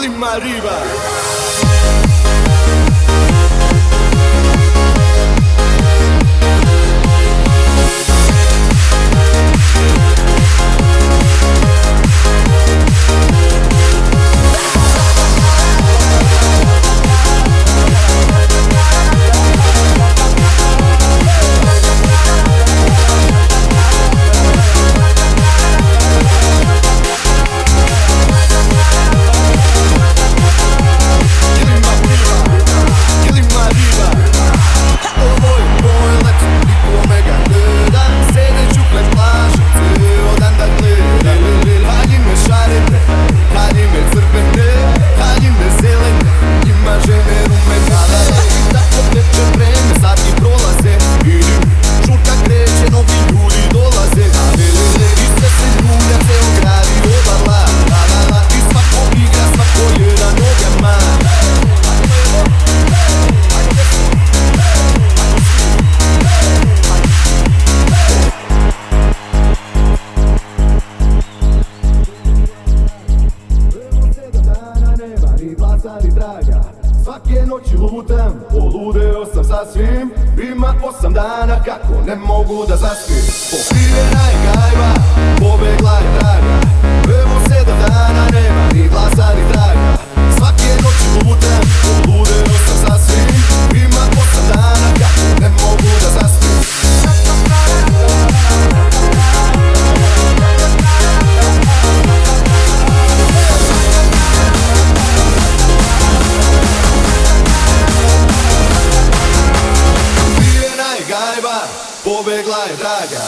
Kelly Mariba. Svake noći lutam, poludeo sam sa svim. Ima osam dana kako ne mogu da zaspim. Pokrivena je gajba pobegla je draga